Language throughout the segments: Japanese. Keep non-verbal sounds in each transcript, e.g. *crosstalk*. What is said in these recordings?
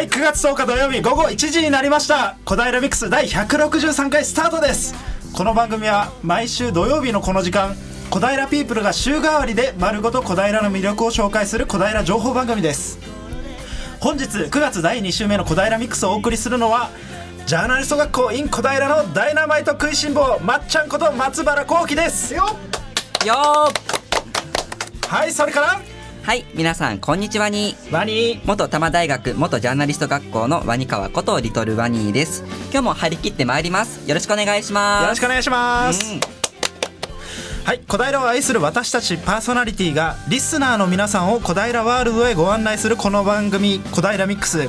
はい9月10日土曜日午後1時になりました。小平ミックス第163回スタートです。この番組は毎週土曜日のこの時間小平ピープルが週替わりで丸ごと小平の魅力を紹介する小平情報番組です。本日9月第2週目の小平ミックスをお送りするのはジャーナリスト学校 in 小平のダイナマイト食いしん坊まっちゃんこと松原幸喜です。よよはいそれからはい皆さんこんにちはに。ワニ。元多摩大学元ジャーナリスト学校のワニ川ことリトルワニーです。今日も張り切ってまいります。よろしくお願いします。よろしくお願いします、うん。はい小平を愛する私たちパーソナリティがリスナーの皆さんを小平ワールドへご案内するこの番組「小平ミックス」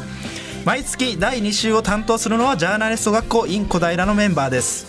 毎月第2週を担当するのはジャーナリスト学校 in 小平のメンバーです。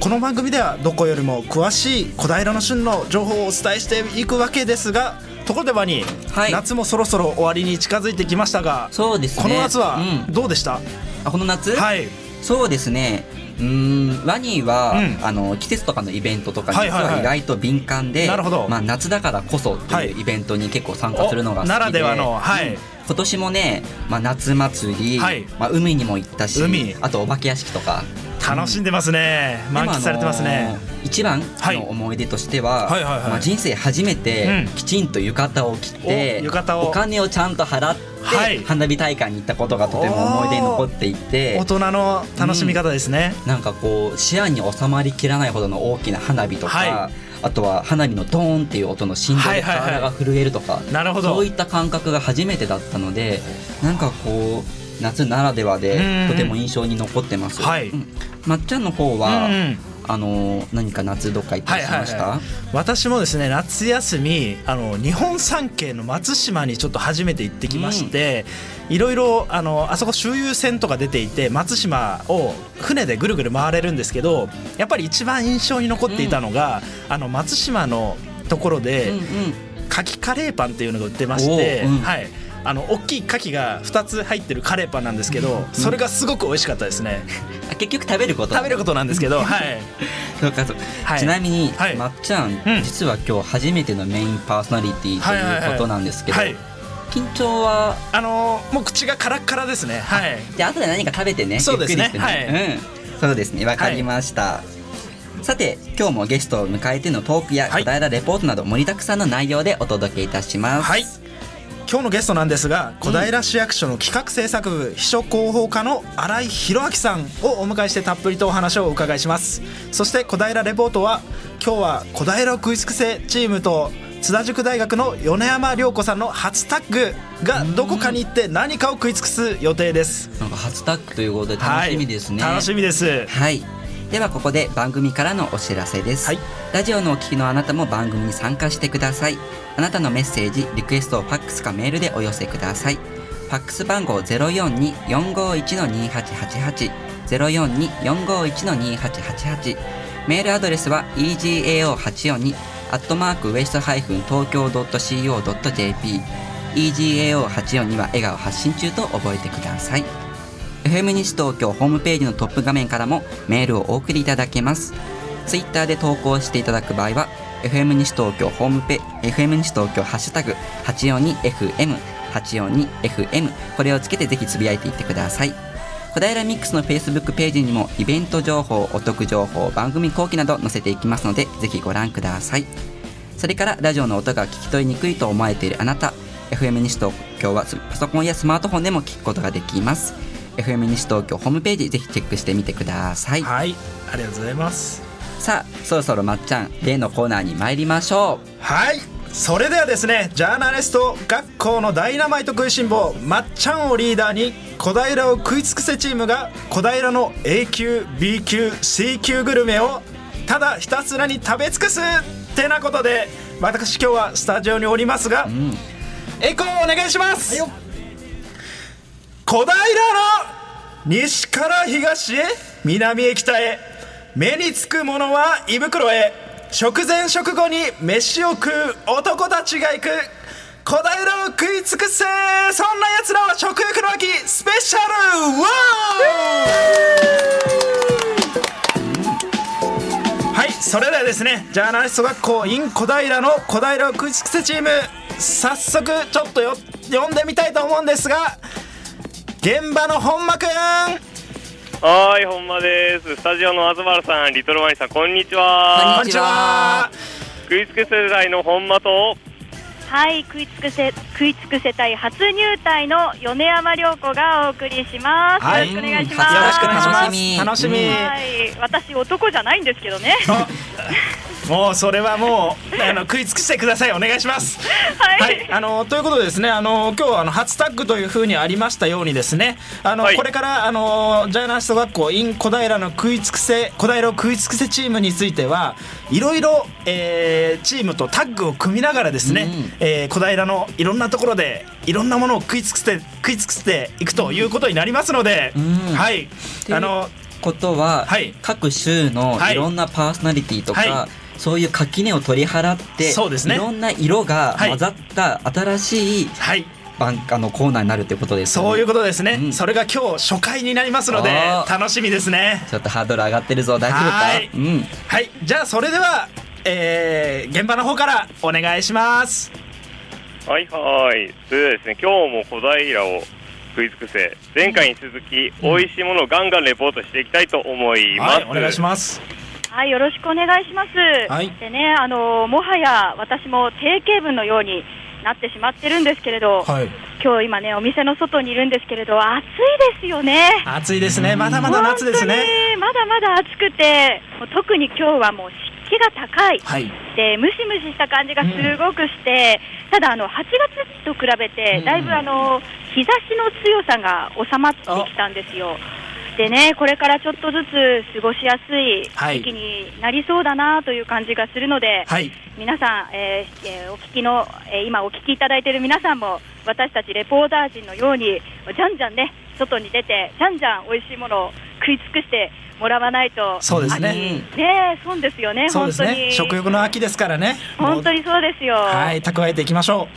この番組ではどこよりも詳しい小平の旬の情報をお伝えしていくわけですがところでバニー、はい。夏もそろそろ終わりに近づいてきましたがそうですね。この夏はうん。どうでした、あこの夏、はい。そうですね。うーんワニーは、うん。あの季節とかのイベントとか実は意外と敏感で、なるほど。まあ、夏だからこそとはいい。うイベントに結構参加するのが好きで、おならではの。はい。うん。今年もね、まあ、夏祭り、はい。まあ、海にも行ったし海。あとお化け屋敷とか楽しんでますね、満喫されてますね、あのー一番はい。の思い出としては、はいはいはい。まあ、人生初めてうん。きちんと浴衣を着て、お浴衣を。お金をちゃんと払って、はい。花火大会に行ったことがとても思い出に残っていて大人の楽しみ方ですね、なんかこう視野に収まりきらないほどの大きな花火とか、はあとは花火のドーンっていう音の振動で体が震えるとか、なるほど。そういった感覚が初めてだったのでなんかこう夏ならではうん。でとても印象に残ってます。はい。うん。まっちゃんの方は、うん。あの何か夏どっか行ったりしました、はい私もですね夏休みあの日本三景の松島にちょっと初めて行ってきまして、いろいろあのあそこ周遊船とか出ていて松島を船でぐるぐる回れるんですけどやっぱり一番印象に残っていたのが、あの松島のところで、うんうん。牡蠣カレーパンっていうのが売ってまして、うん。はいあの大きい牡蠣が2つ入ってるカレーパンなんですけど、それがすごく美味しかったですね。あ *laughs* 結局食べること。食べることなんですけど *laughs* はい。そうかそう。はい。ちなみに、はい。まっちゃん、うん。実は今日初めてのメインパーソナリティということなんですけど、はい緊張は？あのーもう口がカラッカラですね。はい。じゃあ後で何か食べてね。そうですね。ゆっくりしてね、うん、そうですね。わかりました、さて今日もゲストを迎えてのトークやはい。小平レポートなど盛りだくさんの内容でお届けいたします。はい今日のゲストなんですが小平市役所の企画制作部秘書広報課の新井弘明さんをお迎えしてたっぷりとお話をお伺いします。そして小平レポートは今日は小平を食い尽くせチームと津田塾大学の米山涼子さんの初タッグがどこかに行って何かを食い尽くす予定です。なんか初タッグということで楽しみですね、はい、楽しみです。はい。ではここで番組からのお知らせです、はい。ラジオのお聞きのあなたも番組に参加してください。あなたのメッセージリクエストをファックスかメールでお寄せください。ファックス番号042-451-2888 042-451-2888メールアドレスは egao842 アットマークウエストハイフン東京 .co.jp egao842 は笑顔発信中と覚えてください FM 西東京ホームページのトップ画面からもメールをお送りいただけます。ツイッターで投稿していただく場合は、FM 西東京ホームペ FM 西東京ハッシュタグ 842FM、842FM、これをつけてぜひつぶやいていってください。小平ミックスの Facebook ページにもイベント情報、お得情報、番組後期など載せていきますので、ぜひご覧ください。それからラジオの音が聞き取りにくいと思われているあなた FM 西東京はパソコンやスマートフォンでも聞くことができます FM 西東京ホームページぜひチェックしてみてください。はいありがとうございます。さあそろそろまっちゃん例のコーナーに参りましょはいそれではですねジャーナリスト学校のダイナマイト食いしん坊まっちゃんをリーダーに小平を食い尽くせチームが小平の A 級 B 級 C 級グルメをただひたすらに食べ尽くすってなことで私今日はスタジオにおりますが、ううん。エコーお願いします、小平の西から東へ南へ北へ。目につくものは胃袋へ。食前食後に飯を食う男たちが行く。小平を食い尽くせそんな奴らは食欲の秋。スペシャルワーはいそれではですねジャーナリスト学校 in 小平の小平を食い尽くせチーム早速ちょっとよ読んでみたいと思うんですが現場の本間くんはーい、本間です。スタジオの東原さん、リトルマニさん、こんにちは。こんにちは食いつく世代の本間と、はい、食いつくせ食いつく世帯初入隊の米山涼子がお送りします。はいよろしくお願いします。よろしくお願いします楽しみ楽しみ、うんはい、私男じゃないんですけどね。あもうそれはもうあの食い尽くしてください。お願いします。はい。はい、あのということでですね、あの今日はあの初タッグというふうにありましたようにですね、あの、はい。これからあのジャイアナリスト学校 in 小平の食い尽くせ小平を食い尽くせチームについてはいろいろ、えーチームとタッグを組みながらですね、うん。えー小平のいろんなところでいろんなものを食い尽くして食い尽くしていくということになりますので、うん。はい、あのことは、はい。各州のはい。いろんなパーソナリティとか、はそういう垣根を取り払ってそうですね。いろんな色がはい。混ざった新しいはい。番あのコーナーになるってことですよね。そういうことですね、うん。それが今日初回になりますので楽しみですね。ちょっとハードル上がってるぞ大丈夫か？はい。うん。はい。じゃあそれでは、えー現場の方からお願いします。はいはい。それではですね、今日も小平を食い尽くせ、前回に続き、美味しいものをガンガンレポートしていきたいと思います。はいお願いしますはい、よろしくお願いします。はいでね、あのもはや私も定型文のようになってしまってるんですけれど、はい今日今ねお店の外にいるんですけれど暑いですよね。暑いですねまだまだ夏ですねまだまだ暑くて、もう特に今日はもう湿気が高い。はいでムシムシした感じがすごくして、ただあの8月と比べてうんだいぶあの日差しの強さが収まってきたんですよ。でねこれからちょっとずつ過ごしやすいはい。時期になりそうだなという感じがするので、はい。皆さん、えーえーお聞きの、えー今お聞きいただいている皆さんも私たちレポーター陣のようにじゃんじゃんね外に出てじゃんじゃん美味しいものを食い尽くしてもらわないとそうですね。秋ね損ですよねそうです本当に。ね食欲の秋ですからね。本当ににそうですよ。はい蓄えていきましょ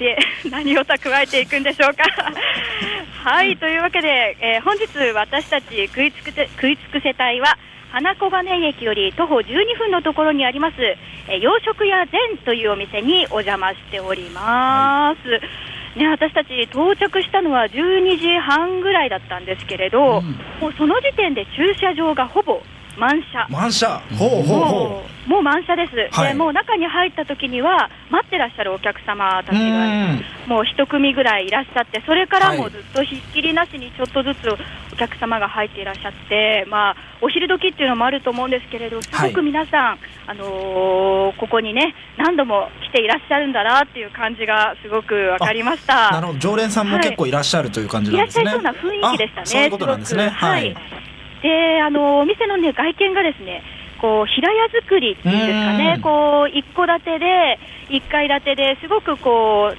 で *laughs* 何を蓄えていくんでしょうか。*laughs* はいというわけで、えー本日私たち食いつくせ食いつく世帯は花小金井駅より徒歩12分のところにあります、えー洋食屋善というお店にお邪魔しております。ね、私たち到着したのは12時半ぐらいだったんですけれど、うんもうその時点で駐車場がほぼ満車う。満車ほうほうほもうもう満車です、はいでもう中に入った時には待ってらっしゃるお客様たううちがんもう一組ぐらいいらっしゃってそれからはいもずっとひっきりなしにちょっとずつお客様が入っていらっしゃって、まあ、お昼時っていうのもあると思うんですけれどすごく皆さん、あのーここにね何度も来ていらっしゃるんだなっていう感じがすごく分かりました。なるほど常連さんも結構いらっしゃるという感じなんですね、いらっしゃいそうな雰囲気でしたね。あそういうことなんですねはいで、あのお店のね外見がですね、こう平屋造りっていうんですかうねん、こう一戸建てで一階建てですごくこう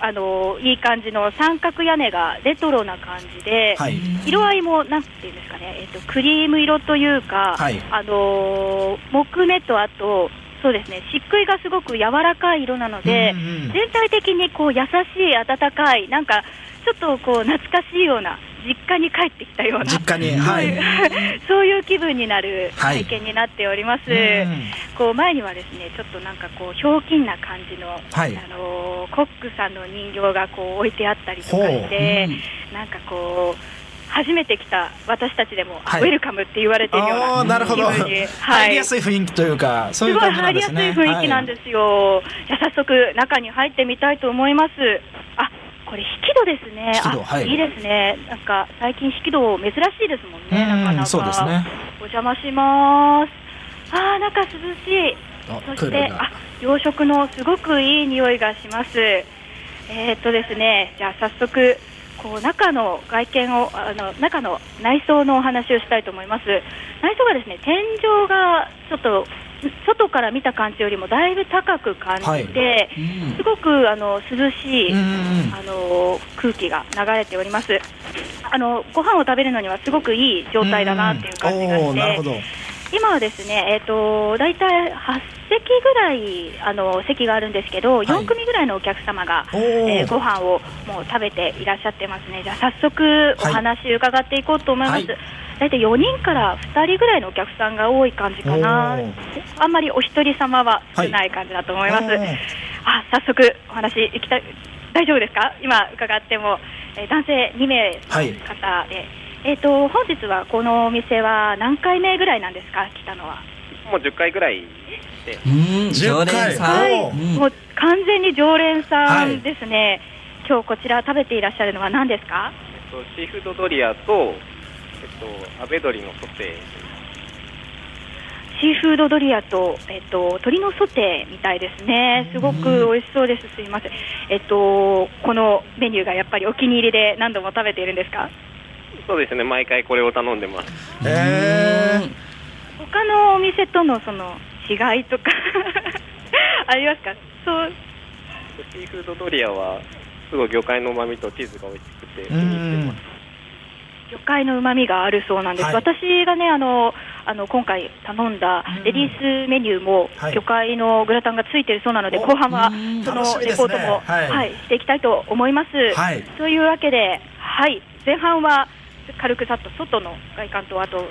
あのいい感じの三角屋根がレトロな感じで。はい。色合いもなんていうんですかね、えっとクリーム色というか、はい。あの木目とあとそうですね、漆喰がすごく柔らかい色なので、全体的にこう優しい温かいなんかちょっとこう懐かしいような実家に帰ってきたような実家にはい。*laughs* そういう気分になるはい。体験になっております。うん。こう前にはですねちょっとなんかこうひょうきんな感じの、はい。あのーコックさんの人形がこう置いてあったりとかして、なんかこう初めて来た私たちでも、はい。ウェルカムって言われているようななるほど。気分に入りやすい雰囲気というかそういうすごい感じな入りやすいんですね雰囲気なんですよ。じゃあ早速中に入ってみたいと思います。あ、これ引き戸ですね。あ、引き戸はいいですね。なんか最近引き戸珍しいですもんね。うんなかなか。そうですねお邪魔します。あー、中涼しい。あそして、あ、洋食のすごくいい匂いがします。えーっとですね、じゃあ早速。こう中の外見をあの中の内装のお話をしたいと思います。内装がですね天井がちょっと外から見た感じよりもだいぶ高く感じて、うん。すごくあの涼しい、うんうんあの空気が流れております。あのご飯を食べるのにはすごくいい状態だなっていう感じがして、おーなるほど。今はですね、えっ、と大体8席ぐらいあの席があるんですけど、い。4組ぐらいのお客様が、えーご飯をもう食べていらっしゃってますね。じゃあ早速お話伺っていこうと思います。はい大体4人から2人ぐらいのお客さんが多い感じかな。あんまりお一人様は少ない感じだと思います。おーあ、早速お話いきたい。大丈夫ですか？今伺ってもえー男性2名の方で、えっ、と本日はこのお店は何回目ぐらいなんですか？来たのは。もう10回ぐらいでうーん常10回連さん、はい、うんもう完全に常連さはいんですね。今日こちら食べていらっしゃるのは何ですか？えっとシーフードドリアと、と、アベドリのソテシーフードドリアと、えっと、鶏のソテーみたいですね、すごく美味しそうです、すいません、えっと、このメニューがやっぱりお気に入りで何度も食べているんですか、ーそうですね。毎回これを頼んでます。えー。他のお店とのその違いとか *laughs* ありますか、そう。シーフードドリアはすごい魚介の旨味とチーズが美味しくて気うに入ってんます魚介の旨味があるそうなんです、はい。私がねあのあの今回頼んだレディースメニューもはい。魚介のグラタンがついてるそうなので、お後半はうん。そのレポートも、はい。はいしていきたいと思います。はい。というわけで、はい、前半は軽くさっと外の外観とあと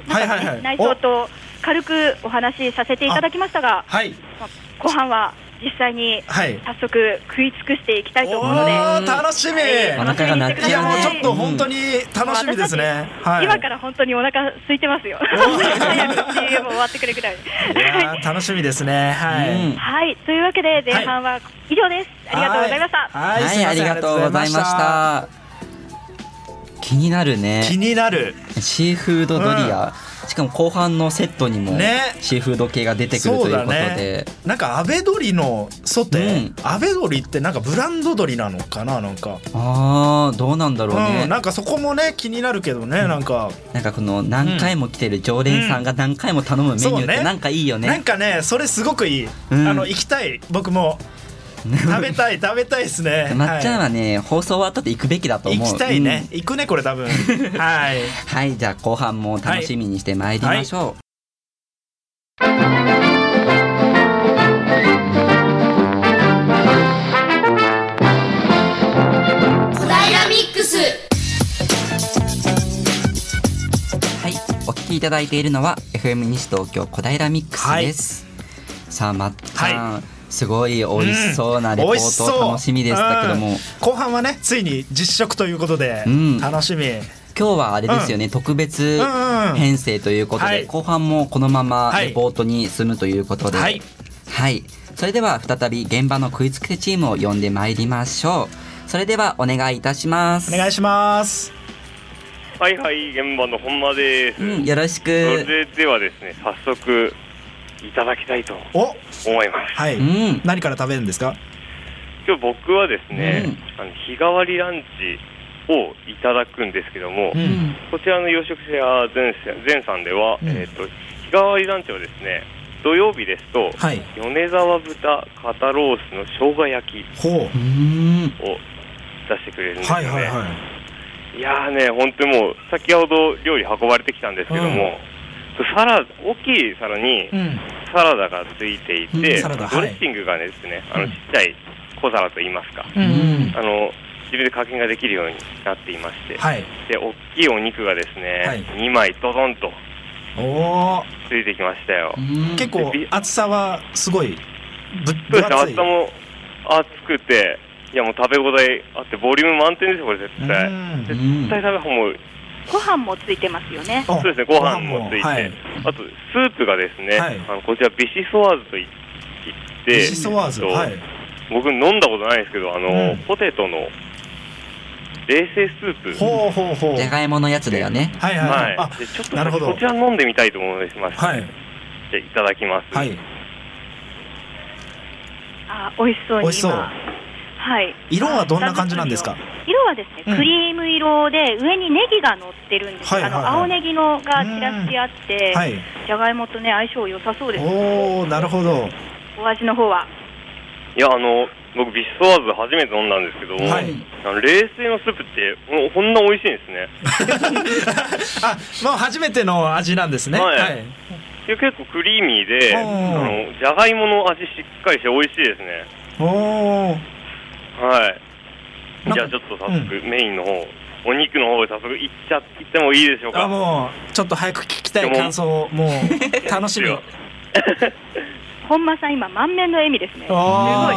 内装と軽くお話しさせていただきましたが、はい。まあ後半は実際にはい。早速食い尽くしていきたいと思うので。おー楽しみ、はい。お腹が鳴っちゃうね。い。やもうちょっと本当に楽しみですね、はい。今から本当にお腹空いてますよ。*laughs* 早く CM 終わってくれぐらい。楽しみですね。はい、うん。はい、というわけで前半は以上です。ありがとうございました。はい、はい、ありがとうございました。気になるね。気になる。シーフードドリア、しかも後半のセットにもね。シーフード系が出てくるということで、なんかアベドリのソテー、うん。アベドリってなんかブランド鶏なのかななんか、ああどうなんだろうね、うん、なんかそこもね気になるけどね、なんか。なんかこの何回も来てる常連さんが何回も頼むメニューってなんかいいよね。なんかねそれすごくいい、うん。あの行きたい。僕も *laughs* 食べたい食べたいですね。まっちゃんははね、放送終わったって行くべきだとい思う。行きたいね、うん。行くねこれ多分。*laughs* はい。はい、じゃあ後半も楽しみにしてまいりましょ小平ミックス。う。はい、お聞きいただいているのは FM 西東京小平ミックスです。さあまっちゃん、すごい美味しそうなレポート楽しみでしたけども、うん。後半はねついに実食ということで、うん。楽しみ。今日はあれですよね、特別うんうん。編成ということで、はい。後半もこのままはい。レポートに進むということで、はい。はい。それでは再び現場の食いつけチームを呼んでまいりましょう。それではお願いいたします。お願いします。はいはい現場の本間です、うん、よろしそくれではですね早速いただきたいとお思います。はい、うん。何から食べるんですか？今日僕はですね、うん。あの日替わりランチをいただくんですけども、うん。こちらの洋食屋全全さんでは、うん。えー、と日替わりランチをですね土曜日ですと、はい。米沢豚肩ロースの生姜焼きほう。うん。を出してくれるんですよね、はいはいはい。いやーね、本当にもう、先ほど料理運ばれてきたんですけども、サラ大きい皿にうん。サラダがついていうんて、サラダドレッシングがですね、あのうんちっちゃい小皿といいますか、うんうん。あの自分で加減ができるようになっていまして、はい。で大きいお肉がですね、はい。2枚ドドンとおおついてきましたよ。うん。結構厚さはすごいぶそうですね、分厚い厚さも厚くて、いやもう食べ応えあって、ボリューム満点ですよ、これ絶対。うん。絶対食べもうご飯もついてますよね。あそうですね、ご飯もついて、はい。あとスープがですね、はい。あのこちらビシソワーズといいって、ビシソワーズえっとはい。僕飲んだことないんですけど、あの、うん。ポテトの冷製スープ、ほうほうほう。じゃがいものやつだよね。はいはい。はい。あはい、でちょっとなるほど。こちら飲んでみたいと思います。はい。じゃあいただきます。はい。あ、美味しそうに美味しそう。今。はい。色はどんな感じなんですか？色はですね、うんクリーム色で上にネギが乗ってるんです。あの青ネギのが散らしてあって、はいじゃがいもとね相性良さそうです。おおなるほどお味の方は。いや、あの、僕、ビシソワーズ初めて飲んだんですけども、はいあの冷製のスープって、もうこんな美味しいんですね。*laughs* あもう初めての味なんですねはいはいで結構クリーミーで、おあーのじゃがいもの味しっかりして美味しいですね。おおはい。じゃあちょっと早速、メインの方、お肉の方へ早速いっちゃいってもいいでしょうか？あもうちょっと早く聞きたい感想をもう楽しみ。いいよ。*laughs* 本間さん今満面の笑みですね。すごい。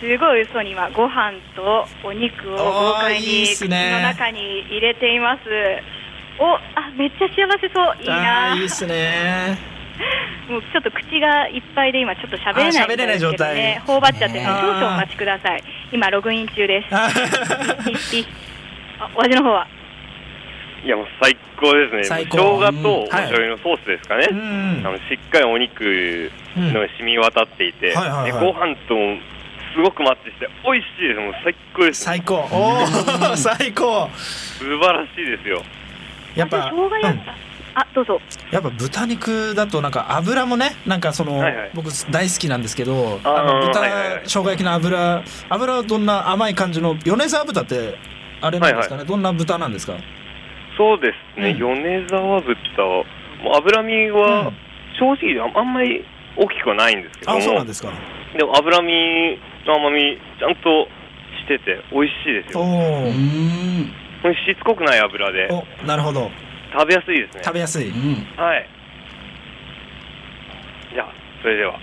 すごい美味しそうに今ご飯とお肉を豪快に口の中に入れています。おあめっちゃ幸せそう。いいあなー。いいっすね *laughs* もうちょっと口がいっぱいで今ちょっと喋れないあー喋れない状態。ね頬張っちゃってねね少々お待ちください。今ログイン中です。お味の方は？いやもう最高ですね。最高。生姜とおはい。醤油のソースですかね、うんあのしっかりお肉の染み渡っていて、はいはいはい。でご飯ともすごくマッチして美味しいですもう最高です。最高。おー。*laughs* 最高。素晴らしいですよ。やっぱあ生姜やうん。った、あどうぞ。やっぱ豚肉だとなんか油もねなんかその、はいはい。僕大好きなんですけどあの豚、はいはいはい。生姜焼きの油油はどんな甘い感じの米沢豚ってあれなんですかね、はいどんな豚なんですか？そうですね、うん。米沢豚もう脂身はうん。正直ああんまり大きくはないんですけども、あそうなんですか。でも脂身の甘みちゃんとしてて美味しいですおようーん。これしつこくない油で。おなるほど食べやすいですね。食べやすい、うん。はい。じゃあそれでは。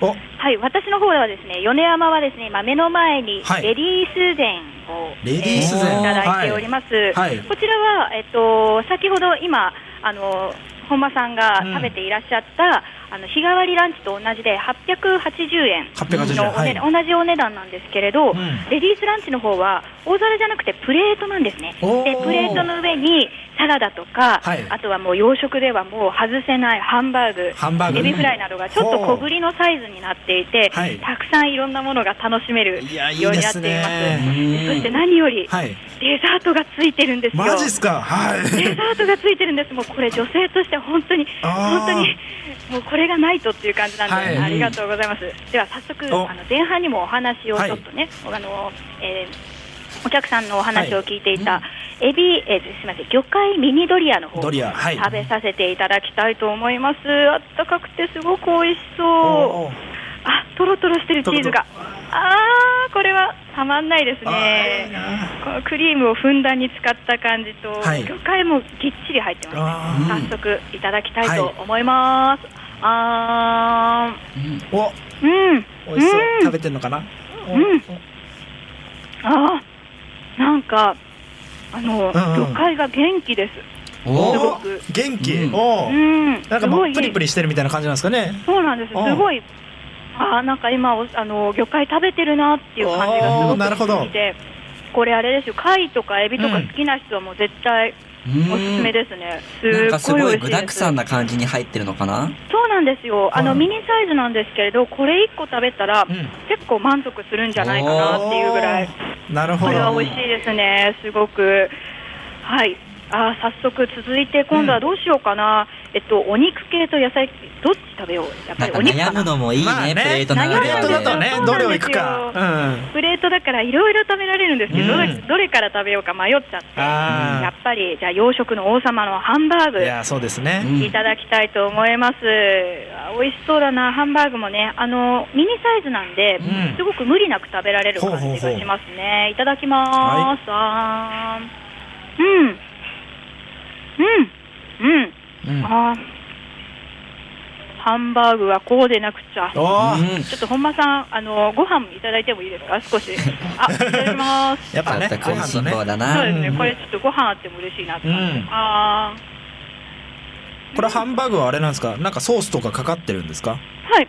お。はい私の方ではですね米山はですね今目の前にはい。レディース膳を、レディース膳。えーいただいております、はい。こちらは、えっと、先ほど今あの本間さんがうん。食べていらっしゃった、あの日替わりランチと同じで880円880円。のお値段、同じお値段なんですけれど、うん。レディースランチの方は大皿じゃなくてプレートなんですね。でプレートの上にサラダとか、はい。あとはもう洋食ではもう外せないハンバーグハンバーグエビフライなどがちょっと小ぶりのサイズになっていて、はい。たくさんいろんなものが楽しめるようになっています。ねそして何よりはい。デザートがついてるんですよ。マジっすか？はい。デザートがついてるんです。もうこれ女性として本当に本当にもうこれがないとっていう感じなんで、はい。ありがとうございます。では早速お。あの前半にもお話をちょっとね、あのえーお客さんのお話を聞いていた、エビ、えーすみません魚介ミニドリアの方ドリアはい。食べさせていただきたいと思います。あったかくてすごく美味しそう。あトロトロしてるチーズが。あーこれはたまんないですね。な。このクリームをふんだんに使った感じと、はい。魚介もぎっちり入ってますね。早速いただきたいと思います、あー。お。ーうん。美味しそう。うん。食べてんのかな？お。うん。あーなんかあの、うんうん。魚介が元気です。おおすごく。元気？うん。うん。なんかプリプリしてるみたいな感じなんですかね？そうなんです。うんすごい。あーなんか今おあの魚介食べてるなっていう感じがすおごーなるほど。くしてこれあれですよ。貝とかエビとかうん。好きな人はもう絶対うんおすすめですね、なんかすごいすっごい美味しいです。具沢山な感じに入ってるのかな？そうなんですよ。あの、はいミニサイズなんですけれどこれ1個食べたら、うん。結構満足するんじゃないかなっていうぐらい。なるほこれはど美味しいですね。すごく。はいあー早速続いて今度はどうしようかな、えっとお肉系と野菜どっち食べよう？やっぱりお肉かな。悩むのもいいね,、まあね。プレートのプレートだとねそうなんですよ。どれをいくか。うん。プレートだからいろいろ食べられるんですけど、うん。どれどれから食べようか迷っちゃって。やっぱりじゃあ洋食の王様のハンバーグいやそうですね。うん。いただきたいと思います、あ美味しそうだな。ハンバーグもねあのミニサイズなんで、うん。すごく無理なく食べられる感じがしますね。いただきます、あー。うんうん。うん。うん。あー。ハンバーグはこうでなくちゃ。ちょっと本間さんあのご飯いただいてもいいですか？少し。あいただきます。やっぱね食いしんご飯とね。坊だな。そうですね、うん。これちょっとご飯あっても嬉しいなって感じ、うん。あこれハンバーグはあれなんですか？なんかソースとかかかってるんですか？ーはい。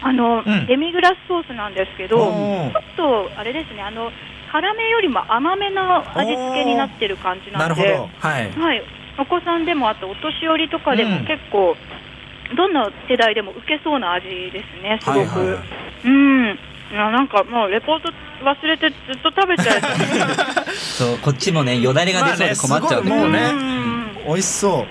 あの、うん。デミグラスソースなんですけどちょっとあれですね。あの辛めよりも甘めの味付けになってる感じなで。なんるほど。はい。はい、お子さんでもあとお年寄りとかでもうん。結構、どんな世代でも受けそうな味ですねすごく、はいはいはい。うん。なんかもうレポート忘れてずっと食べちゃい *laughs* そうこっちもねよだれが出そうで困っちゃうまあね。もうねん。美味しそう。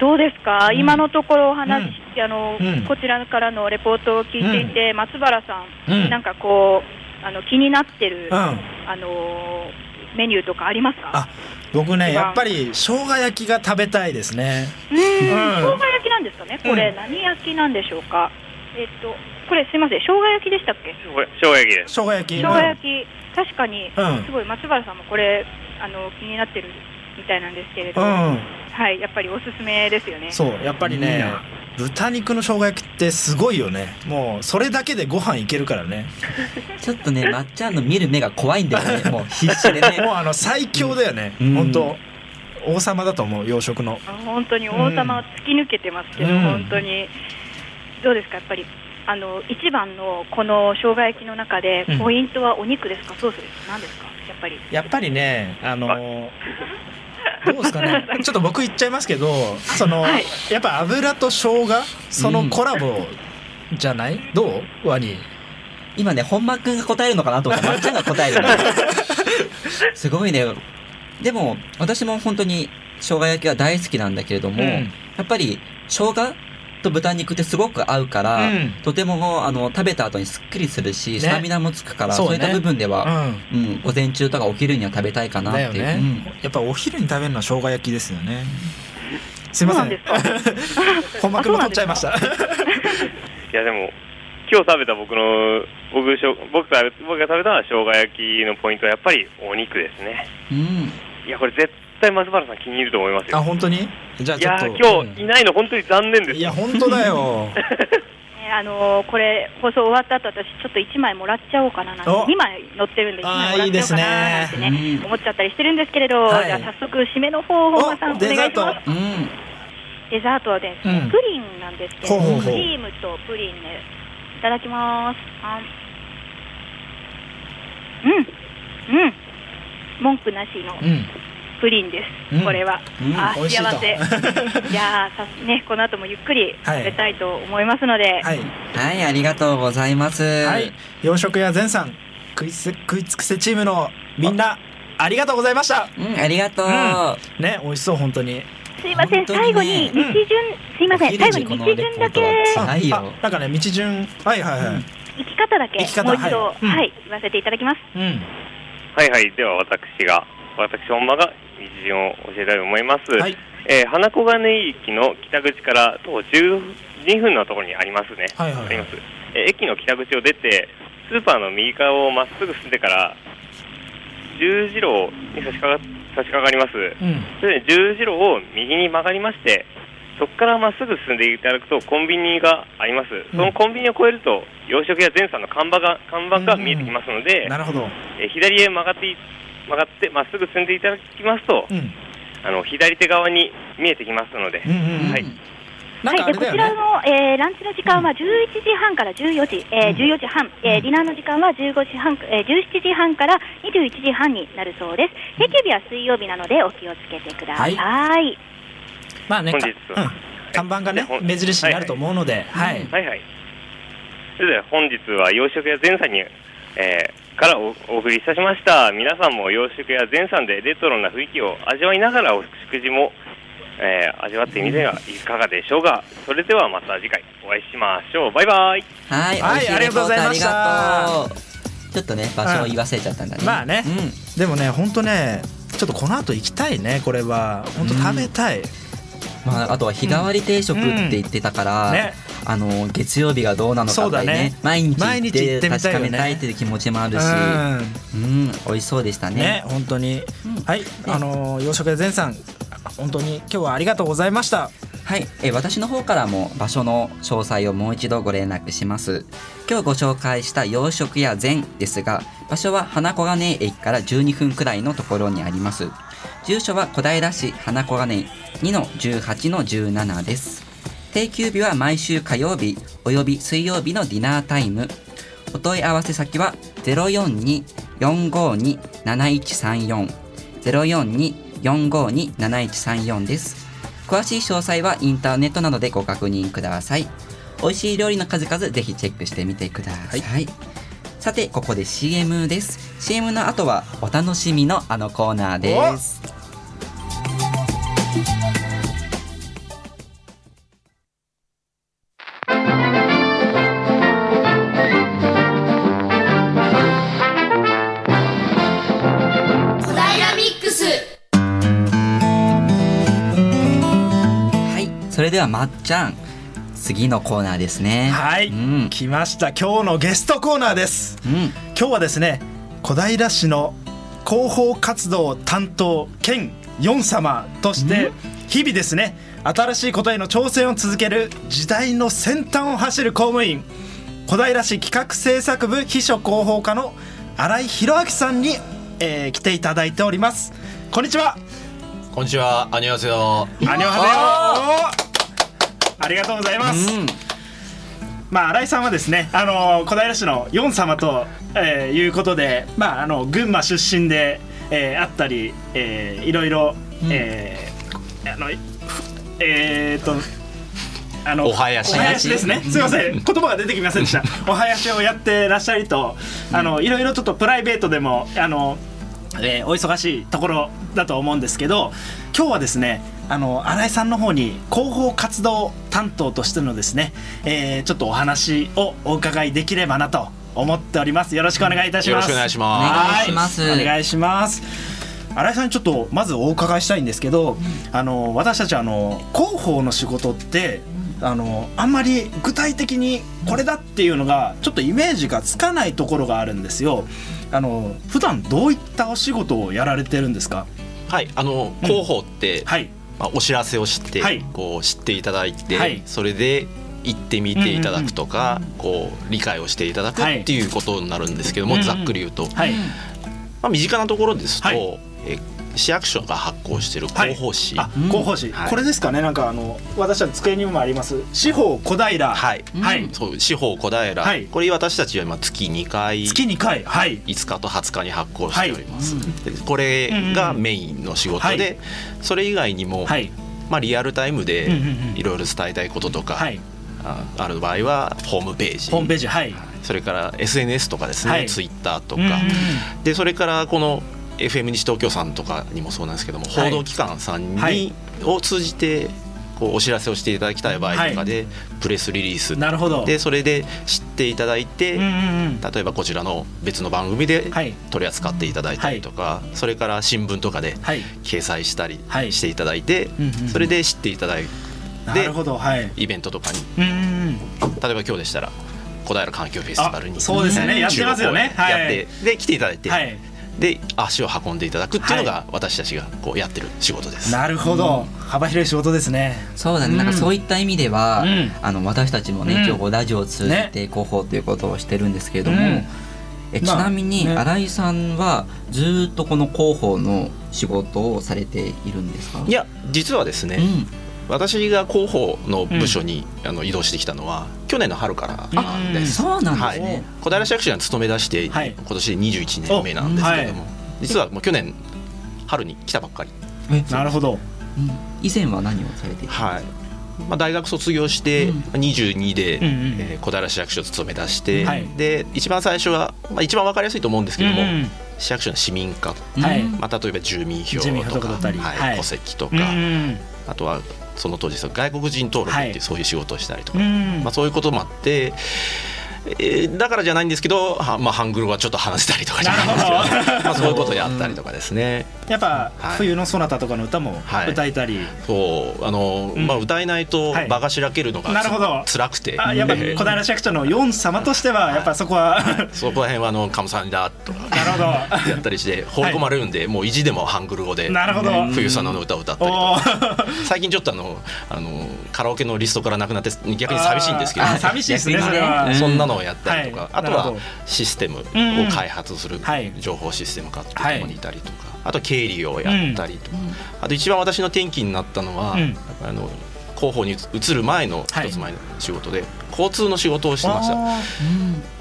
どうですか、うん。今のところお話、あのうん。こちらからのレポートを聞いていて、松原さん、うん。なんかこうあの気になってる、うん。あのメニューとかありますか？あ僕ねやっぱり生姜焼きが食べたいですね。うーんうん。生姜焼きなんですかね？これ、うん何焼きなんでしょうか？えっとこれすいません生姜焼きでしたっけ？生姜焼きです。生姜焼き。生姜焼き、確かに、うん。すごい松原さんもこれあの気になってるみたいなんですけれど、はいやっぱりおすすめですよね。そうやっぱりね豚肉の生姜焼きってすごいよね。もうそれだけでご飯いけるからね。ちょっとねまっちゃんの見る目が怖いんだよね。*laughs* もう必死でね。もうあの最強だよね、うん。本当王様だと思う洋食の。あ本当に王様は突き抜けてますけど、うん。本当に。どうですか？やっぱりあの一番のこの生姜焼きの中でうん。ポイントはお肉ですか、ソースですか？何ですか？やっぱり。やっぱりねあの *laughs* どうですかね？*laughs* ちょっと僕言っちゃいますけどその、はい。やっぱ油と生姜そのコラボじゃない、どう？ワニ。今ね本間くんが答えるのかなと思ったら *laughs* まっちゃんが答えるの。*laughs* すごいね。でも私も本当に生姜焼きは大好きなんだけれども、うん。やっぱり生姜と豚肉ってすごく合うから、うん。とてもあの食べた後にすっきりするし、ね。スタミナもつくからそね。そうういった部分では、うん。うん、午前中とかお昼には食べたいかなっていう。ね、うん。やっぱお昼に食べるのは生姜焼きですよね。*laughs* すいません。ん本間くんも取っちゃいました。いやでも今日食べた僕の僕しょ僕食べ僕が食べた生姜焼きのポイントはやっぱりお肉ですね。うん。いやこれ絶対松原さん気に入ると思いますよ。あ本当に？じゃあちょっと。ー今日いないの本当に残念です。いや本当だよ。*laughs* ねあのーこれ放送終わった後私ちょっと1枚もらっちゃおうかななんてお。2枚載ってるんで1枚もらっちゃおうかななんてあーいいですね。ねうん思っちゃったりしてるんですけれど、はいじゃあ早速締めの方本間さんお願いしデザート。ますうんデザートはですね、うん。プリンなんですけどほうほうほう。クリームとプリンねいただきます。あん。うん。うん。文句なしの。うんプリンです、うん。これは、うんあ幸せ。*laughs* いやーさねこの後もゆっくり食べたいと思いますので、はい。はい、ありがとうございます。はい。洋食屋全さん食いつ食いつくせチームのみんなありがとうございました。うん、ありがとう。うん。ね美味ししそう本当に。すいません、ね。最後に日順、すいません、最後ににこの日順だけ。なんかね道順。はいはいはい。生き方だけ生き方もう一度、ははいい、言わせていただきます。うん。はいはい。では私が私本間が道順を教えたいと思います、はい。えー花小金井駅の北口から徒歩12分のところにありますね、はいはいはい。あります、えー駅の北口を出てスーパーの右側をまっすぐ進んでから十字路に差し掛か差し掛かります。うん。それで十字路を右に曲がりましてそこからまっすぐ進んでいただくとコンビニがあります、そのコンビニを越えると洋食屋全さんの看板が看板が見えてきますので、なるほど。えー左へ曲がってい曲がってまっすぐ進んでいただきますと、うん。あの左手側に見えてきますので、うんうんうん。はい。はい、でこちらの、えーランチの時間は11時半から14時、えー14時半、えーディナーの時間は15時半、えー17時半から21時半になるそうです。定休日は水曜日なのでお気をつけてください。はい。まあねか本日は。うん。看板がね目印になると思うのではい。はい。はいそれでは本日は洋食屋全さんに、えーからおお送りいたしました。皆さんも洋食屋全さんでレトロな雰囲気を味わいながらお食事も、えー味わってみてはいかがでしょうか。それではまた次回お会いしましょう。バイバイ。はい、はいありがとうございました。ちょっとね、場所を言わせちゃったんだね。まあね。うん。でもね本当ねちょっとこの後行きたいねこれは。本当食べたいまあ、あとは日替わり定食って言ってたから、ね。あの月曜日がどうなのかってね。毎日行毎日行っって確かめたいっていう気持ちもあるし、ううん、美味しそうでしたね。んね本当に。うん。はい。あのー洋食屋全さん本当に今日はありがとうございました。はい、え私の方からも場所の詳細をもう一度ご連絡します。今日ご紹介した洋食屋禅ですが、場所は花小金井駅から12分くらいのところにあります。住所は小平市花小金井2の18の17です。定休日は毎週火曜日および水曜日のディナータイム。お問い合わせ先は042-452-7134 042-452-7134です。詳しい詳細はインターネットなどでご確認ください。美味しい料理の数々ぜひチェックしてみてください、はい。さて、ここで CM です。CM の後はお楽しみのあのコーナーです。はい、それではまっちゃん、次のコーナーですね。はい、うん。来ました。今日のゲストコーナーです。うん。今日はですね小平市の広報活動担当兼ヨン様として日々ですね新しいことへの挑戦を続ける時代の先端を走る公務員小平市企画制作部秘書広報課の新井弘明さんに、えー来ていただいております。こんにちは。こんにちは、アニョハセヨ。アニョハセヨありがとうございます、まあ新井さんはですね、あの小平市の四様と、えーいうことで、まああの群馬出身で、えーあったり、えーいろいろ、えーあのふえー、っと。あのお囃子ですね。すみません、言葉が出てきませんでした。お囃子をやってらっしゃりと、あのいろいろちょっとプライベートでもあの、えーお忙しいところだと思うんですけど、今日はですね、あの新井さんの方に広報活動担当としてのですね、えーちょっとお話をお伺いできればなと思っております。よろしくお願いいたします。よろしくお願いしおま願いしますはいお願いします。新井さんにちょっとまずお伺いしたいんですけど、あの私たちあの広報の仕事ってあのあんまり具体的にこれだっていうのがちょっとイメージがつかないところがあるんですよ。あの普段どういったお仕事をやられてるんですか？す。はい、あの広報って、はいまあお知らせを知って、はい。こう知っていただいて、はい。それで行ってみていただくとか、こう理解をしていただくはい。っていうことになるんですけども、ざっくり言うと、はい、まあ身近なところですと、はい。え市役所が発行している広報誌、あ広報誌、はい。これですかね。なんかあの私は机にもあります。司法小平。はい、はい。そう司法小平、はい。これ私たちは今月2回。月2回。はい。5日と20日に発行しております、でこれがメインの仕事で、はい。それ以外にも、はい。まあ、リアルタイムでいろいろ伝えたいこととか、はい。あある場合はホームページ。ホームページ。はい。それから SNS とかですね、はい。ツイッターとか、でそれからこの FM 西東京さんとかにもそうなんですけども、はい報道機関さんに、はいを通じてこうお知らせをしていただきたい場合とかで、プレスリリース。なるほど。でそれで知っていただいて、例えばこちらの別の番組ではい。取り扱っていただいたりとか、それから新聞とかではい。掲載したりはい。していただいて、それで知っていただいてなるほど。はい。イベントとかに例えば今日でしたら小平環境フェスティバルにあそうですよね。やってますよね。やってで来ていただいて、はいで足を運んでいただくっていうのが私たちがこうやってる仕事です。なるほど、幅広い仕事ですね。そうだね、なんかそういった意味では、うん。あの私たちもね、うん。今日ラジオを通じて広報ということをしてるんですけれども、うん。えちまあなみにね。新井さんはずーっとこの広報の仕事をされているんですか？いや実はですね、うん、私が広報の部署に、あの移動してきたのは去年の春からです。そうなんはいですね、、小平市役所には勤め出して、はい。今年で21年目なんですけれども、実はもう去年春に来たばっかり、えなるほど。うん。以前は何をされていたはい。まあ、大学卒業してうん。22で、小平市役所勤め出して、はい。で一番最初は、まあ、一番わかりやすいと思うんですけども、うん市役所の市民課、はい。うんまあ、例えば住民票ととか戸籍とか、あとはその当時外国人登録ってはい。いうそういう仕事をしたりとか、うん。まあ、そういうこともあって、えーだからじゃないんですけど、はまあ、ハングルはちょっと話せたりとかじゃないんですけどなるほど。まあそういうことをやったりとかですね。やっぱ、はい。冬のそなたとかの歌もはい。歌えたり、そう。あの、うん。まあ、歌えないとはい。場がしらけるのがなるほど。つ辛くて、あやっぱえー小平市役所の四様としてはやっぱそこは *laughs* そこら辺はあの「カムサンだ」とか。なるほど。やったりして放り込まれるんで、もう意地でもハングル語でなるほど。冬さんの歌を歌ったりとおかー。最近ちょっとあのあのカラオケのリストからなくなって逆に寂しいんですけど。寂しいですねそれは、うん。そんなのをやったりとか、はいあとはシステムを開発するはい情報システム課とともにいたりとか、あと経理をやったりとか、あと一番私の転機になったのは、うん。あの広報に移る前のはい一つ前の仕事で、交通の仕事をしてました。あ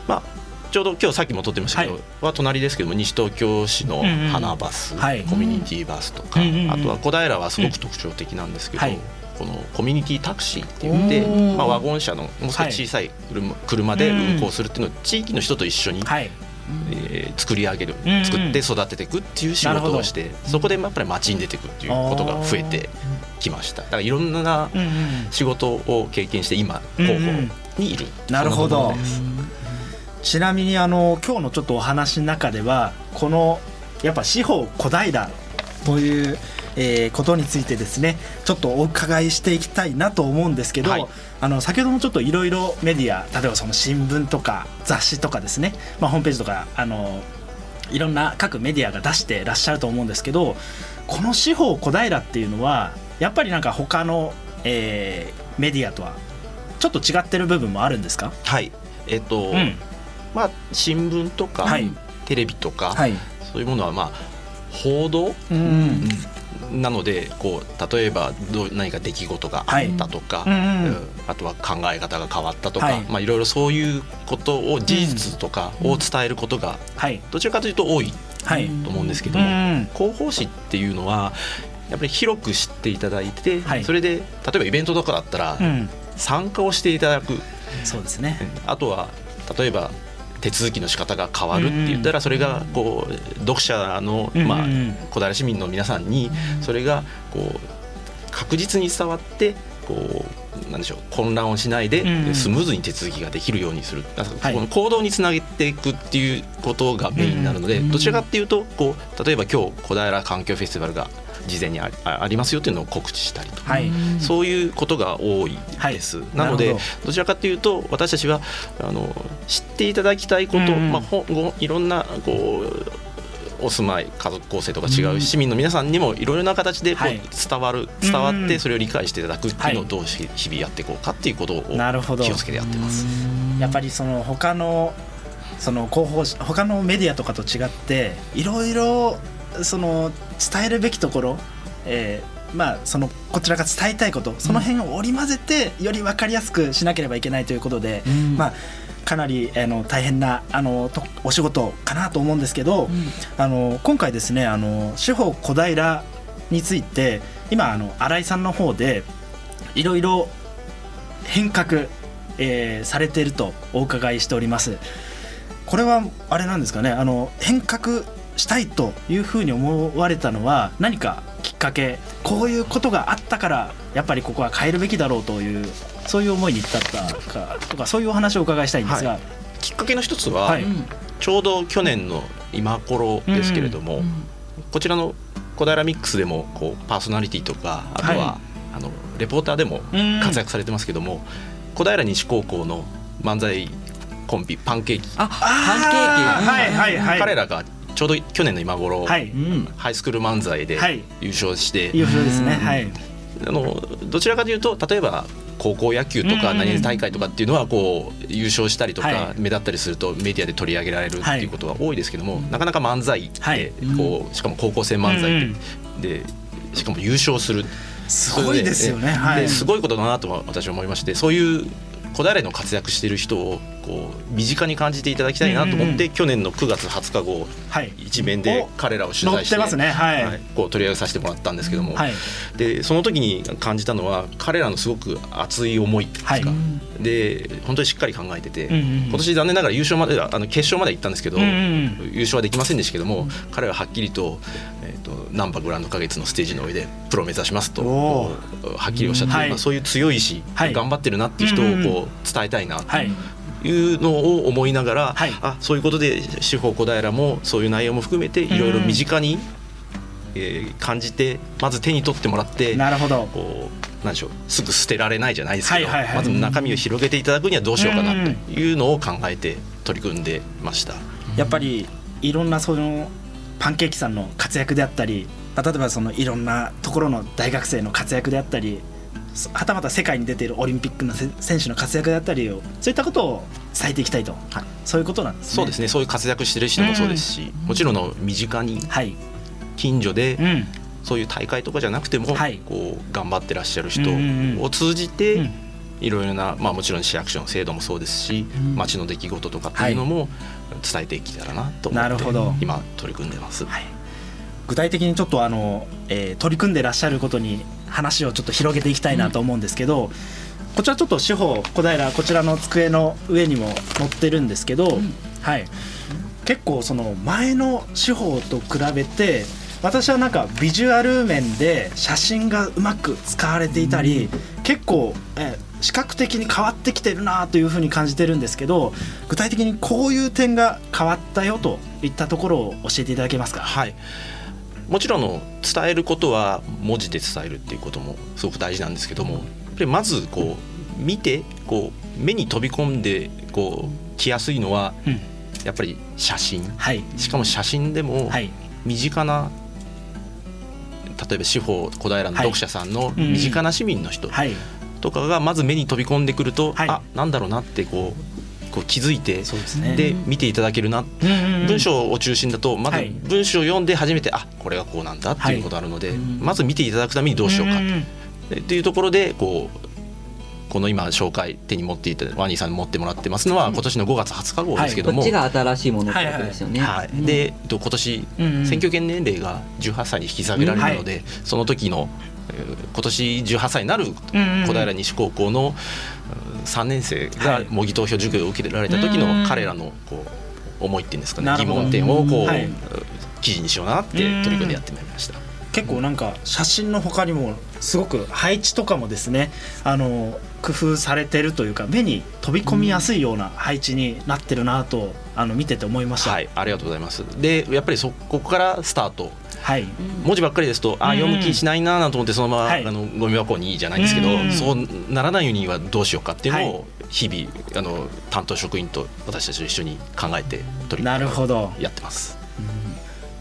まあちょうど今日さっきも撮ってましたけど、は隣ですけども西東京市の花バス、はい。コミュニティバスとか、あとは小平はすごく特徴的なんですけど、はいこのコミュニティタクシーって言ってまあ、ワゴン車のもう少し小さい車,、車で運行するっていうのを地域の人と一緒に、ーはい。えー作り上げる、作って育てていくっていう仕事をしてそこでやっぱり街に出ていくっていうことが増えてきました。だからいろんな仕事を経験して今広報にいる、なるほど。ちなみにあの今日のちょっとお話の中ではこのやっぱ司法小平という、えーことについてですねちょっとお伺いしていきたいなと思うんですけど、はい。あの先ほどもちょっといろいろメディア例えばその新聞とか雑誌とかですね、まあ、ホームページとかあのいろんな各メディアが出してらっしゃると思うんですけどこの司法小平っていうのはやっぱりなんか他のえーメディアとはちょっと違ってる部分もあるんですか？はい。えっ、と、うん。まあ新聞とか、はい。テレビとか、はい。そういうものはまあ報道？うん。なのでこう例えばどう何か出来事があったとか、うん。うんうんあとは考え方が変わったとか、はい。まあいろいろそういうことを事実とかを伝えることがはい。どちらかというと多いはい。と思うんですけども、うん広報誌っていうのはやっぱり広く知っていただいて、はい。それで例えばイベントとかだったらうん。参加をしていただく、そうですね。あとは例えば手続きの仕方が変わるって言ったらそれがこう読者の、うんまあうん。小平市民の皆さんにそれがこう確実に伝わってこうなんでしょう混乱をしないでうんスムーズに手続きができるようにする。この行動につなげていくっていうことがメインになるのでうん。どちらかっていうとこう例えば今日小平環境フェスティバルが事前にありあありますよっていうのを告知したりとか。はい。そういうことが多いです。はい。なのでど。ちらかというと私たちはあの知っていただきたいこと、うんまあ、ほごいろんなこうお住まい家族構成とか違う市民の皆さんにもいろいろな形でこうはい。伝わる伝わっうん。てそれを理解していただくっていうのをはい。どうし日々やっていこうかっていうことを気をつけてやってます。やっぱりその他のその広報他のメディアとかと違っていろいろその伝えるべきところ、えーまあそのこちらが伝えたいことその辺を織り交ぜてより分かりやすくしなければいけないということで、まあかなりあの大変なあのとお仕事かなと思うんですけど、あの今回ですねあの司法小平について今あの新井さんの方でいろいろ変革、えーされているとお伺いしております。これはあれなんですかねあの変革したいというふうに思われたのは何かきっかけこういうことがあったからやっぱりここは変えるべきだろうというそういう思いに至ったかとかそういうお話をお伺いしたいんですが、はきっかけの一つは、はい。ちょうど去年の今頃ですけれども、こちらの小平ミックスでもこうパーソナリティとかあとは、はあのレポーターでもうん。活躍されてますけども、小平西高校の漫才コンビパンケーキ、あパンケーキ。はいはいはい。彼らがちょうど去年の今頃、はい。うん。ハイスクール漫才ではい。優勝して、いいですね。うん。はい。あのどちらかというと例えば高校野球とかうん。何々大会とかっていうのはこう優勝したりとかはい。目立ったりするとメディアで取り上げられるっていうことが多いですけども、なかなか漫才って、はい。こうしかも高校生漫才うんで,、しかも優勝する。すごいですよね。はい。ですごいことだなと私は思いましてそういう小平の活躍している人をこう身近に感じていただきたいなと思って、うん去年の9月20日号はい。一面で彼らを取材してますね。はい。はい。こう取り上げさせてもらったんですけども、はい。でその時に感じたのは彼らのすごく熱い思いっていうんですか、はで本当にしっかり考えてて、うんうんうん。今年残念ながら優勝まであの決勝まで行ったんですけど、うんうん優勝はできませんでしたけども、彼ははっきりと,、えー、とナンバーグランド花月のステージの上でプロを目指しますとはっきりおっしゃって、はい。まあ、そういう強い意志、はい。頑張ってるなっていう人うんうんをこう伝えたいなとはいいうのを思いながら、はい。あそういうことで司法小平もそういう内容も含めていろいろ身近に、えー感じてまず手に取ってもらってなるほど。こうなんでしょうすぐ捨てられないじゃないですけど、はいはいはい。まず中身を広げていただくにはどうしようかなというのを考えて取り組んでました。やっぱりいろんなそのパンケーキさんの活躍であったり例えばそのいろんなところの大学生の活躍であったりそはたまた世界に出ているオリンピックのせ選手の活躍であったりをそういったことを伝えていきたいと、そういうことなんですね。そうですね。そういう活躍してる人もそうですし、もちろんの身近にはい、近所でうん。そういう大会とかじゃなくても、はい。こう頑張ってらっしゃる人うんうんうん。を通じて、うん。いろいろな、まあ、もちろん市役所の制度もそうですし、町の出来事とかっていうのも伝えていけたらなと思って、なるほど。今取り組んでます。はい。具体的にちょっとあの、えー取り組んでらっしゃることに話をちょっと広げていきたいなと思うんですけど、こちらちょっと司法小平こちらの机の上にも載ってるんですけど、はい、結構その前の司法と比べて私はなんかビジュアル面で写真がうまく使われていたり、結構、えー視覚的に変わってきてるなというふうに感じてるんですけど具体的にこういう点が変わったよといったところを教えていただけますか？はいもちろんの伝えることは文字で伝えるっていうこともすごく大事なんですけどもやっぱりまずこう見てこう目に飛び込んでこう来やすいのはうん。やっぱり写真。はい。しかも写真でもはい。身近な例えば司法小平の読者さんのうん。身近な市民の人はい。とかがまず目に飛び込んでくると、はい。あなんだろうなってこうこう気づいてで見ていただけるな。うんうんうん。文章を中心だとまずはい。文章を読んで初めてあこれがこうなんだっていうことあるので、はいまず見ていただくためにどうしようか。んんん。っていうところでこうこの今紹介手に持っていたワニーさんに持ってもらってますのは今年の5月20日号ですけども、こっちが新しいものってことですよね。はい、でえっと今年うんうん。選挙権年齢が18歳に引き下げられるので、その時のえー今年18歳になるうんうん。小平西高校の3年生はい。が模擬投票授業を受けられた時の彼らのこう思いっていうんですかね疑問点をこう、はい。記事にしようなって取り組んでやってまいりました。結構なんか写真の他にもすごく配置とかもですねあの工夫されてるというか目に飛び込みやすいような配置になってるなとあの見てて思いました。はい、ありがとうございます。で、やっぱりそこからスタート。はい文字ばっかりですと、あ、うん読む気しないななんて思って、そのまま、はいあのゴミ箱にいいじゃないんですけど、うんそうならないようにはどうしようかっていうのはを。日々、あの担当職員と私たちと一緒に考えて取りなるほどやってます。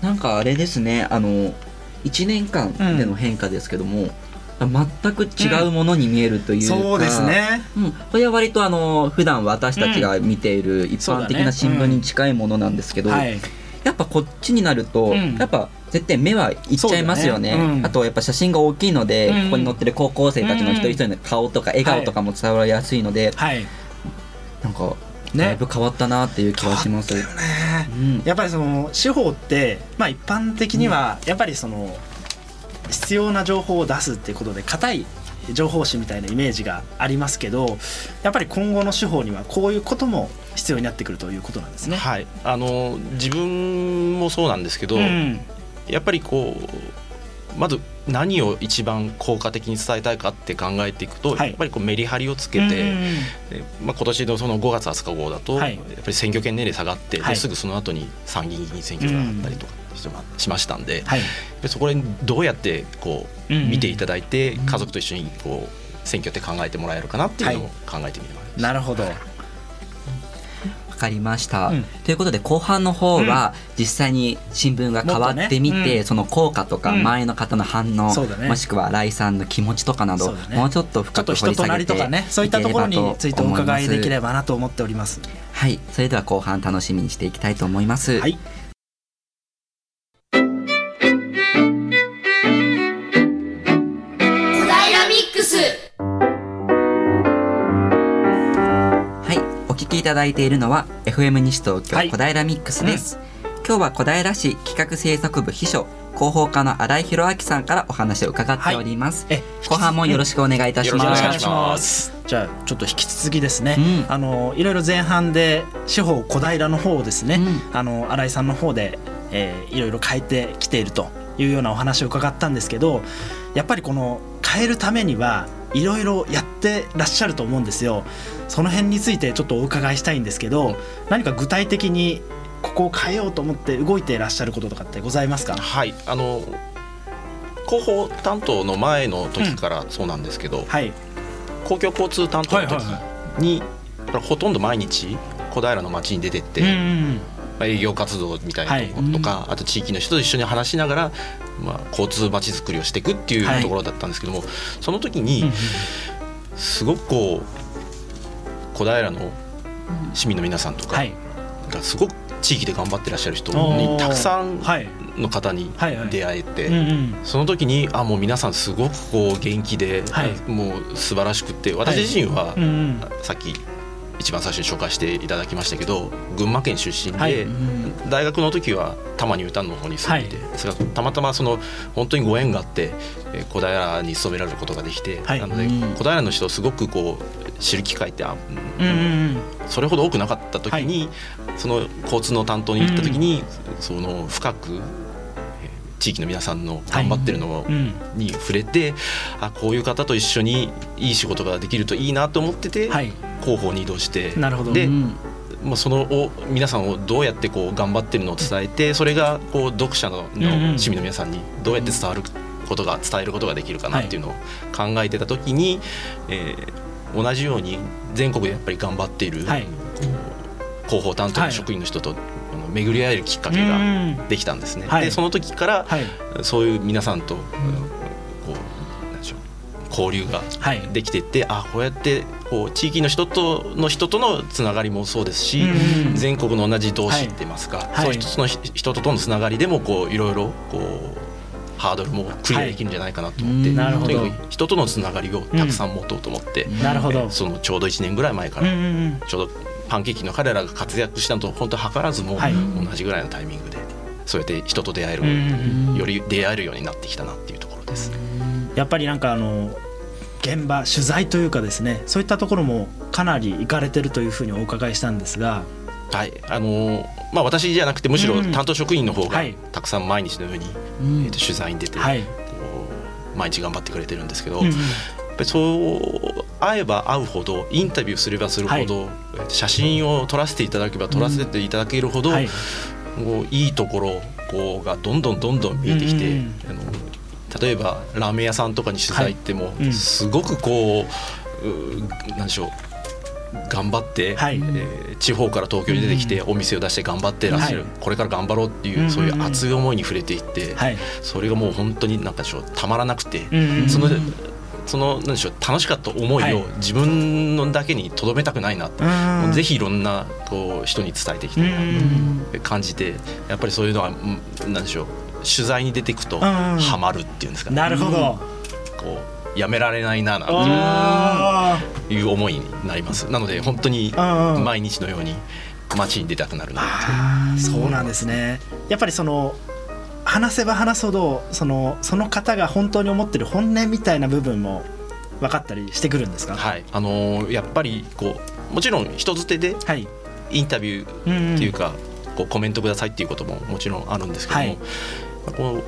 なんかあれですねあの1年間での変化ですけども、全く違うものに見えるというか、そうですね。うん、これは割とあの普段私たちが見ている一般的な新聞に近いものなんですけど、はい。やっぱこっちになると、うんやっぱ絶対目はいっちゃいますよね。ね。うん。あとやっぱ写真が大きいので、うん。ここに載ってる高校生たちの一人一人の顔とか笑顔とかも伝わりやすいので、はい。なんかね。だいぶ変わったなっていう気はします。ね。うん。やっぱりその司法って、まあ、一般的にはやっぱりその必要な情報を出すっていうことで硬い情報誌みたいなイメージがありますけどやっぱり今後の司法にはこういうことも必要になってくるということなんですね。はい、あの自分もそうなんですけど、うん。やっぱりこうまず何を一番効果的に伝えたいかって考えていくと、はい。やっぱりこうメリハリをつけて、まあ、今年のその5月20日号だと、はい。やっぱり選挙権年齢下がって、はい。ですぐその後に参議院議員選挙があったりとかしましましたんで、はい。でそこでどうやってこううん見ていただいて、家族と一緒にこう選挙って考えてもらえるかなっていうのを考えてみます。なるほど。わかりました、うん。ということで後半の方は実際に新聞が変わってみて、その効果とかうん。周りの方の反応、そうだね。もしくは新井さんの気持ちとかなど、もうちょっと深く掘り下げてとかねそういったところについてお伺いできればばなと思っております。はい。それでは後半楽しみにしていきたいと思います、はいきいただいているのは FM 西東京はい。小平ミックスです、今日は小平市企画制作部秘書広報課の新井博明さんからお話を伺っております、え後半もよろしくお願いいたします。よろしくお願いしよろしくお願いしまます。じゃあちょっと引き続きですね、うん。あのいろいろ前半で司法小平の方をですね、うん。あの新井さんの方で、えーいろいろ変えてきているというようなお話を伺ったんですけどやっぱりこの変えるためにはいろいろやってらっしゃると思うんですよ。その辺についてちょっとお伺いしたいんですけど何か具体的にここを変えようと思って動いていらっしゃることとかってございますか？はい。あの広報担当の前の時からそうなんですけど、はい。公共交通担当の時に、ほとんど毎日小平の街に出てって、うんうんまあ、営業活動みたいなこととか、あと地域の人と一緒に話しながら、まあ、交通まちづくりをしていくっていはい。うところだったんですけども、その時にうんすごくこう小平の市民の皆さんとかはい。がすごく地域で頑張ってらっしゃる人にたくさんはい。の方にはいはい。出会えて。その時にあもう皆さんすごくこう元気で、はい。もう素晴らしくって私自身は、さっき一番最初に紹介していただきましたけど群馬県出身で、はい。うん大学の時は多摩ニュータウンの方に住んでいて、それがたまたまその本当にご縁があってえー小平に勤められることができて、はい。なのでうん。小平の人をすごくこう知る機会ってあうんそれほど多くなかった時に、その交通の担当に行った時に、その深くえー地域の皆さんの頑張ってるのに触れてあこういう方と一緒にいい仕事ができるといいなと思ってて、はい。広報に移動してなるほど。でうん。まあ、そのを皆さんをどうやってこう頑張ってるのを伝えてそれがこう読者のうんうん。の市民の皆さんにどうやって伝わることが伝えることができるかなっていうのを考えてた時に、えー同じように全国でやっぱり頑張っている、はい。広報担当の職員の人と、あ巡り合えるきっかけができたんですね。はい。でその時から、はい。そういう皆さんと、こうなんでしょう交流がはい。できていってあこうやってこう地域の人との人とのつながりもそうですし、うん全国の同じ同士って言いますか、はい。そういう一つのひ人とのつながりでもこういろいろこうハードルもクリアできるんじゃないかなと思って、はいなるほど。とにかく人とのつながりをたくさん持とうと思って、なるほど。えーそのちょうど1年ぐらい前から、うんうんうん。ちょうどパンケーキの彼らが活躍したのと本当図らずもはい。同じぐらいのタイミングでそうやって人と出会える、より出会えるようになってきたなっていうところです。やっぱりなんかあの現場取材というかですねそういったところもかなり行かれてるというふうにお伺いしたんですが。はい。あのーまあ、私じゃなくてむしろうん担当職員の方がはい。たくさん毎日のように、うん。えーと取材に出て、はい、毎日頑張ってくれてるんですけど、うんうんぱりそう会えば会うほどインタビューすればするほど、えー写真を撮らせていただけば撮らせていただけるほど、はい。こういいところこうがどんどんどんどん見えてきて、うんうんあの例えばラーメン屋さんとかに取材行っても、うん。すごくこううなんでしょう頑張って、はい。えー地方から東京に出てきてお店を出して頑張ってらっしゃる、はい。これから頑張ろうっていう、うんうんうん。そういう熱い思いに触れていって、はい。それがもう本当になんかたまらなくて、うんうんうん。そのそのなんでしょう楽しかった思いはい。を自分のだけにとどめたくないなと、うん。もうぜひいろんなこう人に伝えていきたいなと感じてやっぱりそういうのはうんなんでしょう取材に出ていくとハマるっていうんですかね、なるほど、こうやめられないななていう思いになります。なので本当に毎日のように街に出たくなるなそうなんですね。やっぱりその話せば話すほどそのその方が本当に思ってる本音みたいな部分も分かったりしてくるんですか？はい。あのーやっぱりこうもちろん人づてではい。インタビューっていうか、こうコメントくださいっていうことももちろんあるんですけども、こ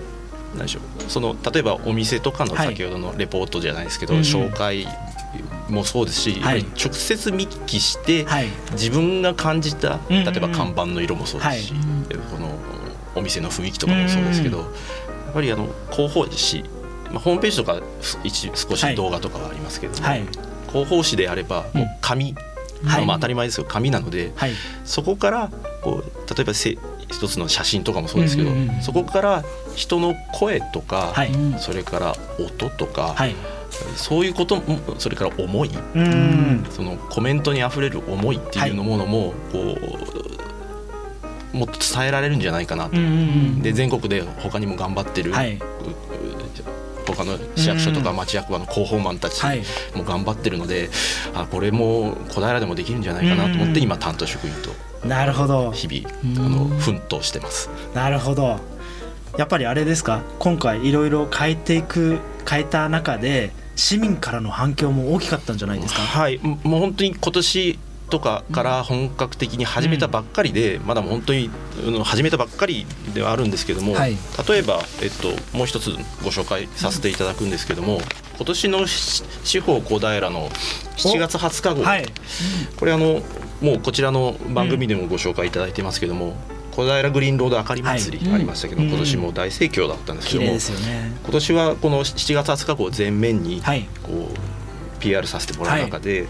うなんでしょう。その例えばお店とかのはい。先ほどのレポートじゃないですけど、うんうん。紹介もそうですし、はい。直接見聞きして、はい。自分が感じた例えば看板の色もそうですし、はい。このお店の雰囲気とかもそうですけど、うん。やっぱりあの広報誌、まあ、ホームページとか一少し動画とかはありますけども、はい。広報誌であればもう紙、はい。まあ当たり前ですよ紙なので、はい。そこからこう例えばせ一つの写真とかもそうですけど、そこから人の声とか、はい。それから音とか、はい。そういうこともそれから思い。うん。そのコメントにあふれる思いっていうのものも、こうもっと伝えられるんじゃないかなと。うんうんで全国で他にも頑張ってる、はい。他の市役所とか町役場の広報マンたちはい。も頑張ってるので、あこれも小平でもできるんじゃないかなと思って、うん。今担当職員となるほど。日々あの奮闘してます。なるほど。やっぱりあれですか？今回いろいろ変えていく変えた中で市民からの反響も大きかったんじゃないですか？はい、ももう本当に今年とかから本格的に始めたばっかりで、まだ本当に始めたばっかりではあるんですけども、はい。例えば、えっと、もう一つご紹介させていただくんですけども今年のし地方小平の7月20日号、はい。これあのもうこちらの番組でもご紹介いただいてますけども、小平グリーンロードあかり祭りはい。ありましたけど、うん。今年も大盛況だったんですけども、ね。今年はこの7月20日号前面にはい。こう PR させてもらう中で、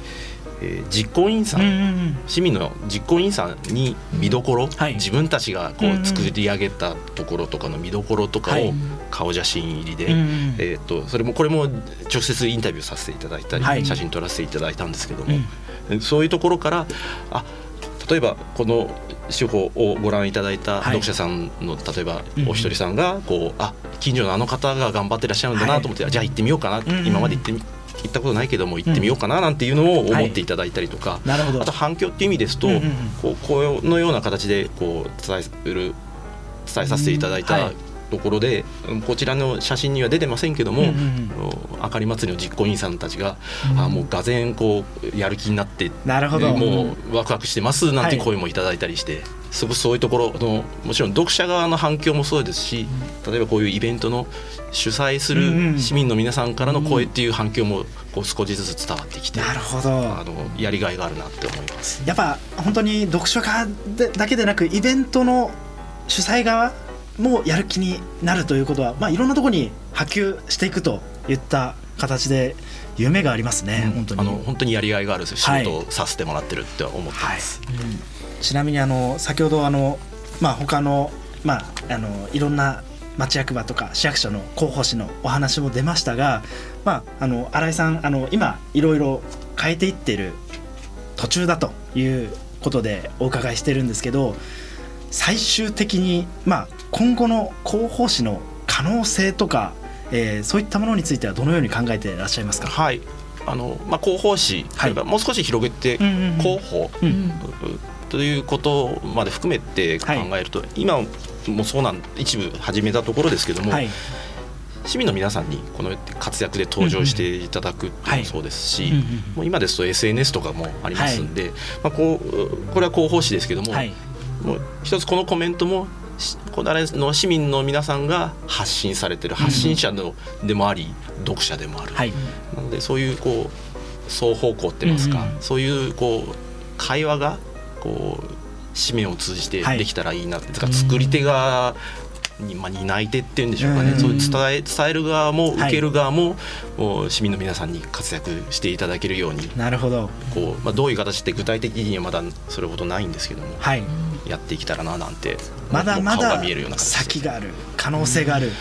えー実行委員さん、うんうんうん。市民の実行委員さんに見どころ、はい。自分たちがこうんうんう作り上げたところとかの見どころとかをはい顔写真入りで、うんうんえー、とそれもこれも直接インタビューさせていただいたり、はい。写真撮らせていただいたんですけども、そういうところからあ例えばこの手法をご覧いただいたはい。読者さんの、例えばうんお一人さんがこうあ近所のあの方が頑張ってらっしゃるんだなと思って、じゃあ行ってみようかな、んうん。今まで行ってみ行ったことないけども行ってみようかななんていうのを思っていただいたりとか、なるほど。あと反響っていう意味ですと、うんうんうん。こうこのような形でこう伝える伝えさせていただいたうんはい。ところで、こちらの写真には出てませんけども、うんうんうん。あかり祭りの実行委員さんたちが、あもうがぜんこうやる気になってなるほど。もうワクワクしてますなんてはい。声もいただいたりして、すごくそういうところのもちろん読者側の反響もそうですし例えばこういうイベントの主催すうんうん。る市民の皆さんからの声っていう反響もこう少しずつ伝わってきて、なるほど。あのやりがいがあるなって思います。やっぱ本当に読書家でだけでなくイベントの主催側もやる気になるということは、まあ、いろんなところに波及していくといった形で夢がありますね、本当に。あの本当にやりがいがある仕はい。事をさせてもらってるって思ってます。ちなみにあの先ほどあのまあ他のまああのいろんな町役場とか市役所の広報誌のお話も出ましたが、まあ、あの新井さんあの今いろいろ変えていってる途中だということでお伺いしてるんですけど最終的に、まあ、今後の広報誌の可能性とか、えーそういったものについてはどのように考えていらっしゃいますか、はい。あのまあ、広報誌、はい。もう少し広げて広報うんということまで含めて考えると、今もそうなん一部始めたところですけども、はい。市民の皆さんにこの活躍で登場していただくっていうのもそうですし、もう今ですと SNS とかもありますんで、まあ、こうこれは広報誌ですけども、はい。もう一つこのコメントもし小平の市民の皆さんが発信されてる発信者のでもあり、読者でもある、はい。なのでそういうこう双方向って言いますか、そういうこう会話がこう紙面を通じてはい。できたらいいな、ですから作り手がに、まあ、担い手っていうんでしょうかね、うん。そういう伝え伝える側もはい。受ける側も、もう市民の皆さんに活躍していただけるようになるほど。こう、まあ、どういう形って具体的にはまだそれほどないんですけどもはい。やっていけたらななんてまだまだが見えるような感じで。先がある。可能性がある、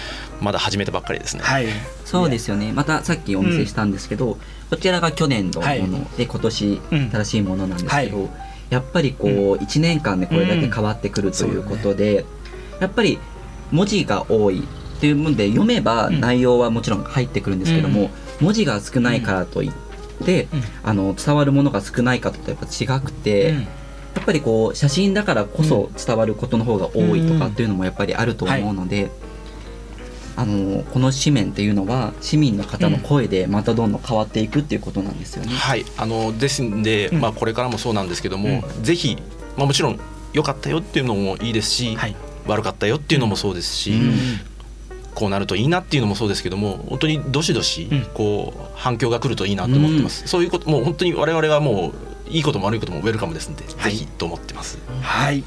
まだ始めたばっかりですね。はい。そうですよね。またさっきお見せしたんですけど、こちらが去年のもの、はい。で今年うん新しいものなんですけど、はやっぱりこう1年間でこれだけ変わってくるということで、やっぱり文字が多いっていうもんで読めばうん。内容はもちろん入ってくるんですけども、文字が少ないからといって、うん。あの伝わるものが少ないかとやっぱ違くて、うん。やっぱりこう写真だからこそ伝わることの方が多いとかっていうのもやっぱりあると思うので、あのこの紙面っていうのは市民の方の声でまたどんどん変わっていくっていうことなんですよね。はい、あのですんで、うん。まあ、これからもそうなんですけども、ぜひ、まあ、もちろん良かったよっていうのもいいですし、はい。悪かったよっていうのもそうですし、うん。こうなるといいなっていうのもそうですけども本当にどしどしうん。こう反響が来るといいなと思ってます、そういうこともう本当に我々はもういいことも悪いこともウェルカムですんで、はい。ぜひと思ってます。はい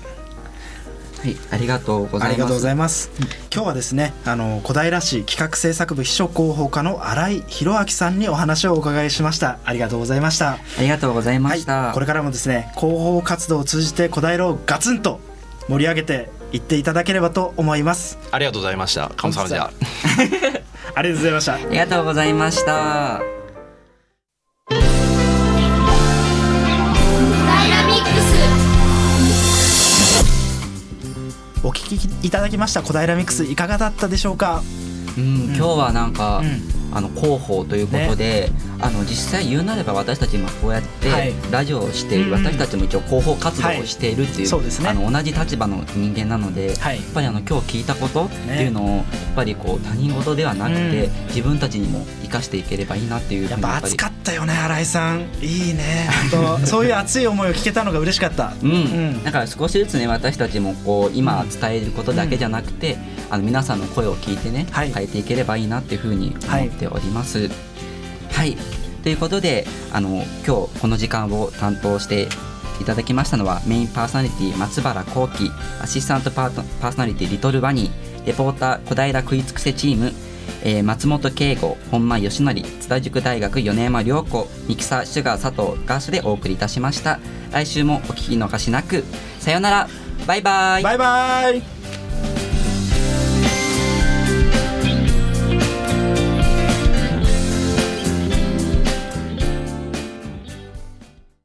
はい、ありがとうございます。ありがとうございます。今日はですね、あの小平市企画制作部秘書広報課の新井博明さんにお話をお伺いしました。ありがとうございました。ありがとうございました。はい、これからもですね、広報活動を通じて小平をガツンと盛り上げていっていただければと思います。ありがとうございました。カムサハムジャありがとうございました。ありがとうございました。お聞きいただきました小平ミックスいかがだったでしょうか？うん、今日はなんか、うんあの広報ということで、あの実際言うなれば私たち今こうやってはい。ラジオをしている、うん私たちも一応広報活動をしているっていう,、そうですね。あの同じ立場の人間なので、はい。やっぱりあの今日聞いたことっていうのを、やっぱりこう他人事ではなくて、う自分たちにも生かしていければいいなっていうやっぱ熱かったよね新井さん。いいね。そういう熱い思いを聞けたのが嬉しかった。うん、うん。だから少しずつね私たちもこう今伝えることだけじゃなくて、あの皆さんの声を聞いてね、はい。変えていければいいなっていうふうに思っております。はい、ということであの今日この時間を担当していただきましたのはメインパーソナリティ松原幸喜アシスタントパートパーソナリティリトルバニレポーター小平食いつくせチームえー松本圭吾本間義則津田塾大学米山良子ミキサーシュガー佐藤ガーシュでお送りいたしました。来週もお聞き逃しなく。さようなら。バイバイ。バイバイ。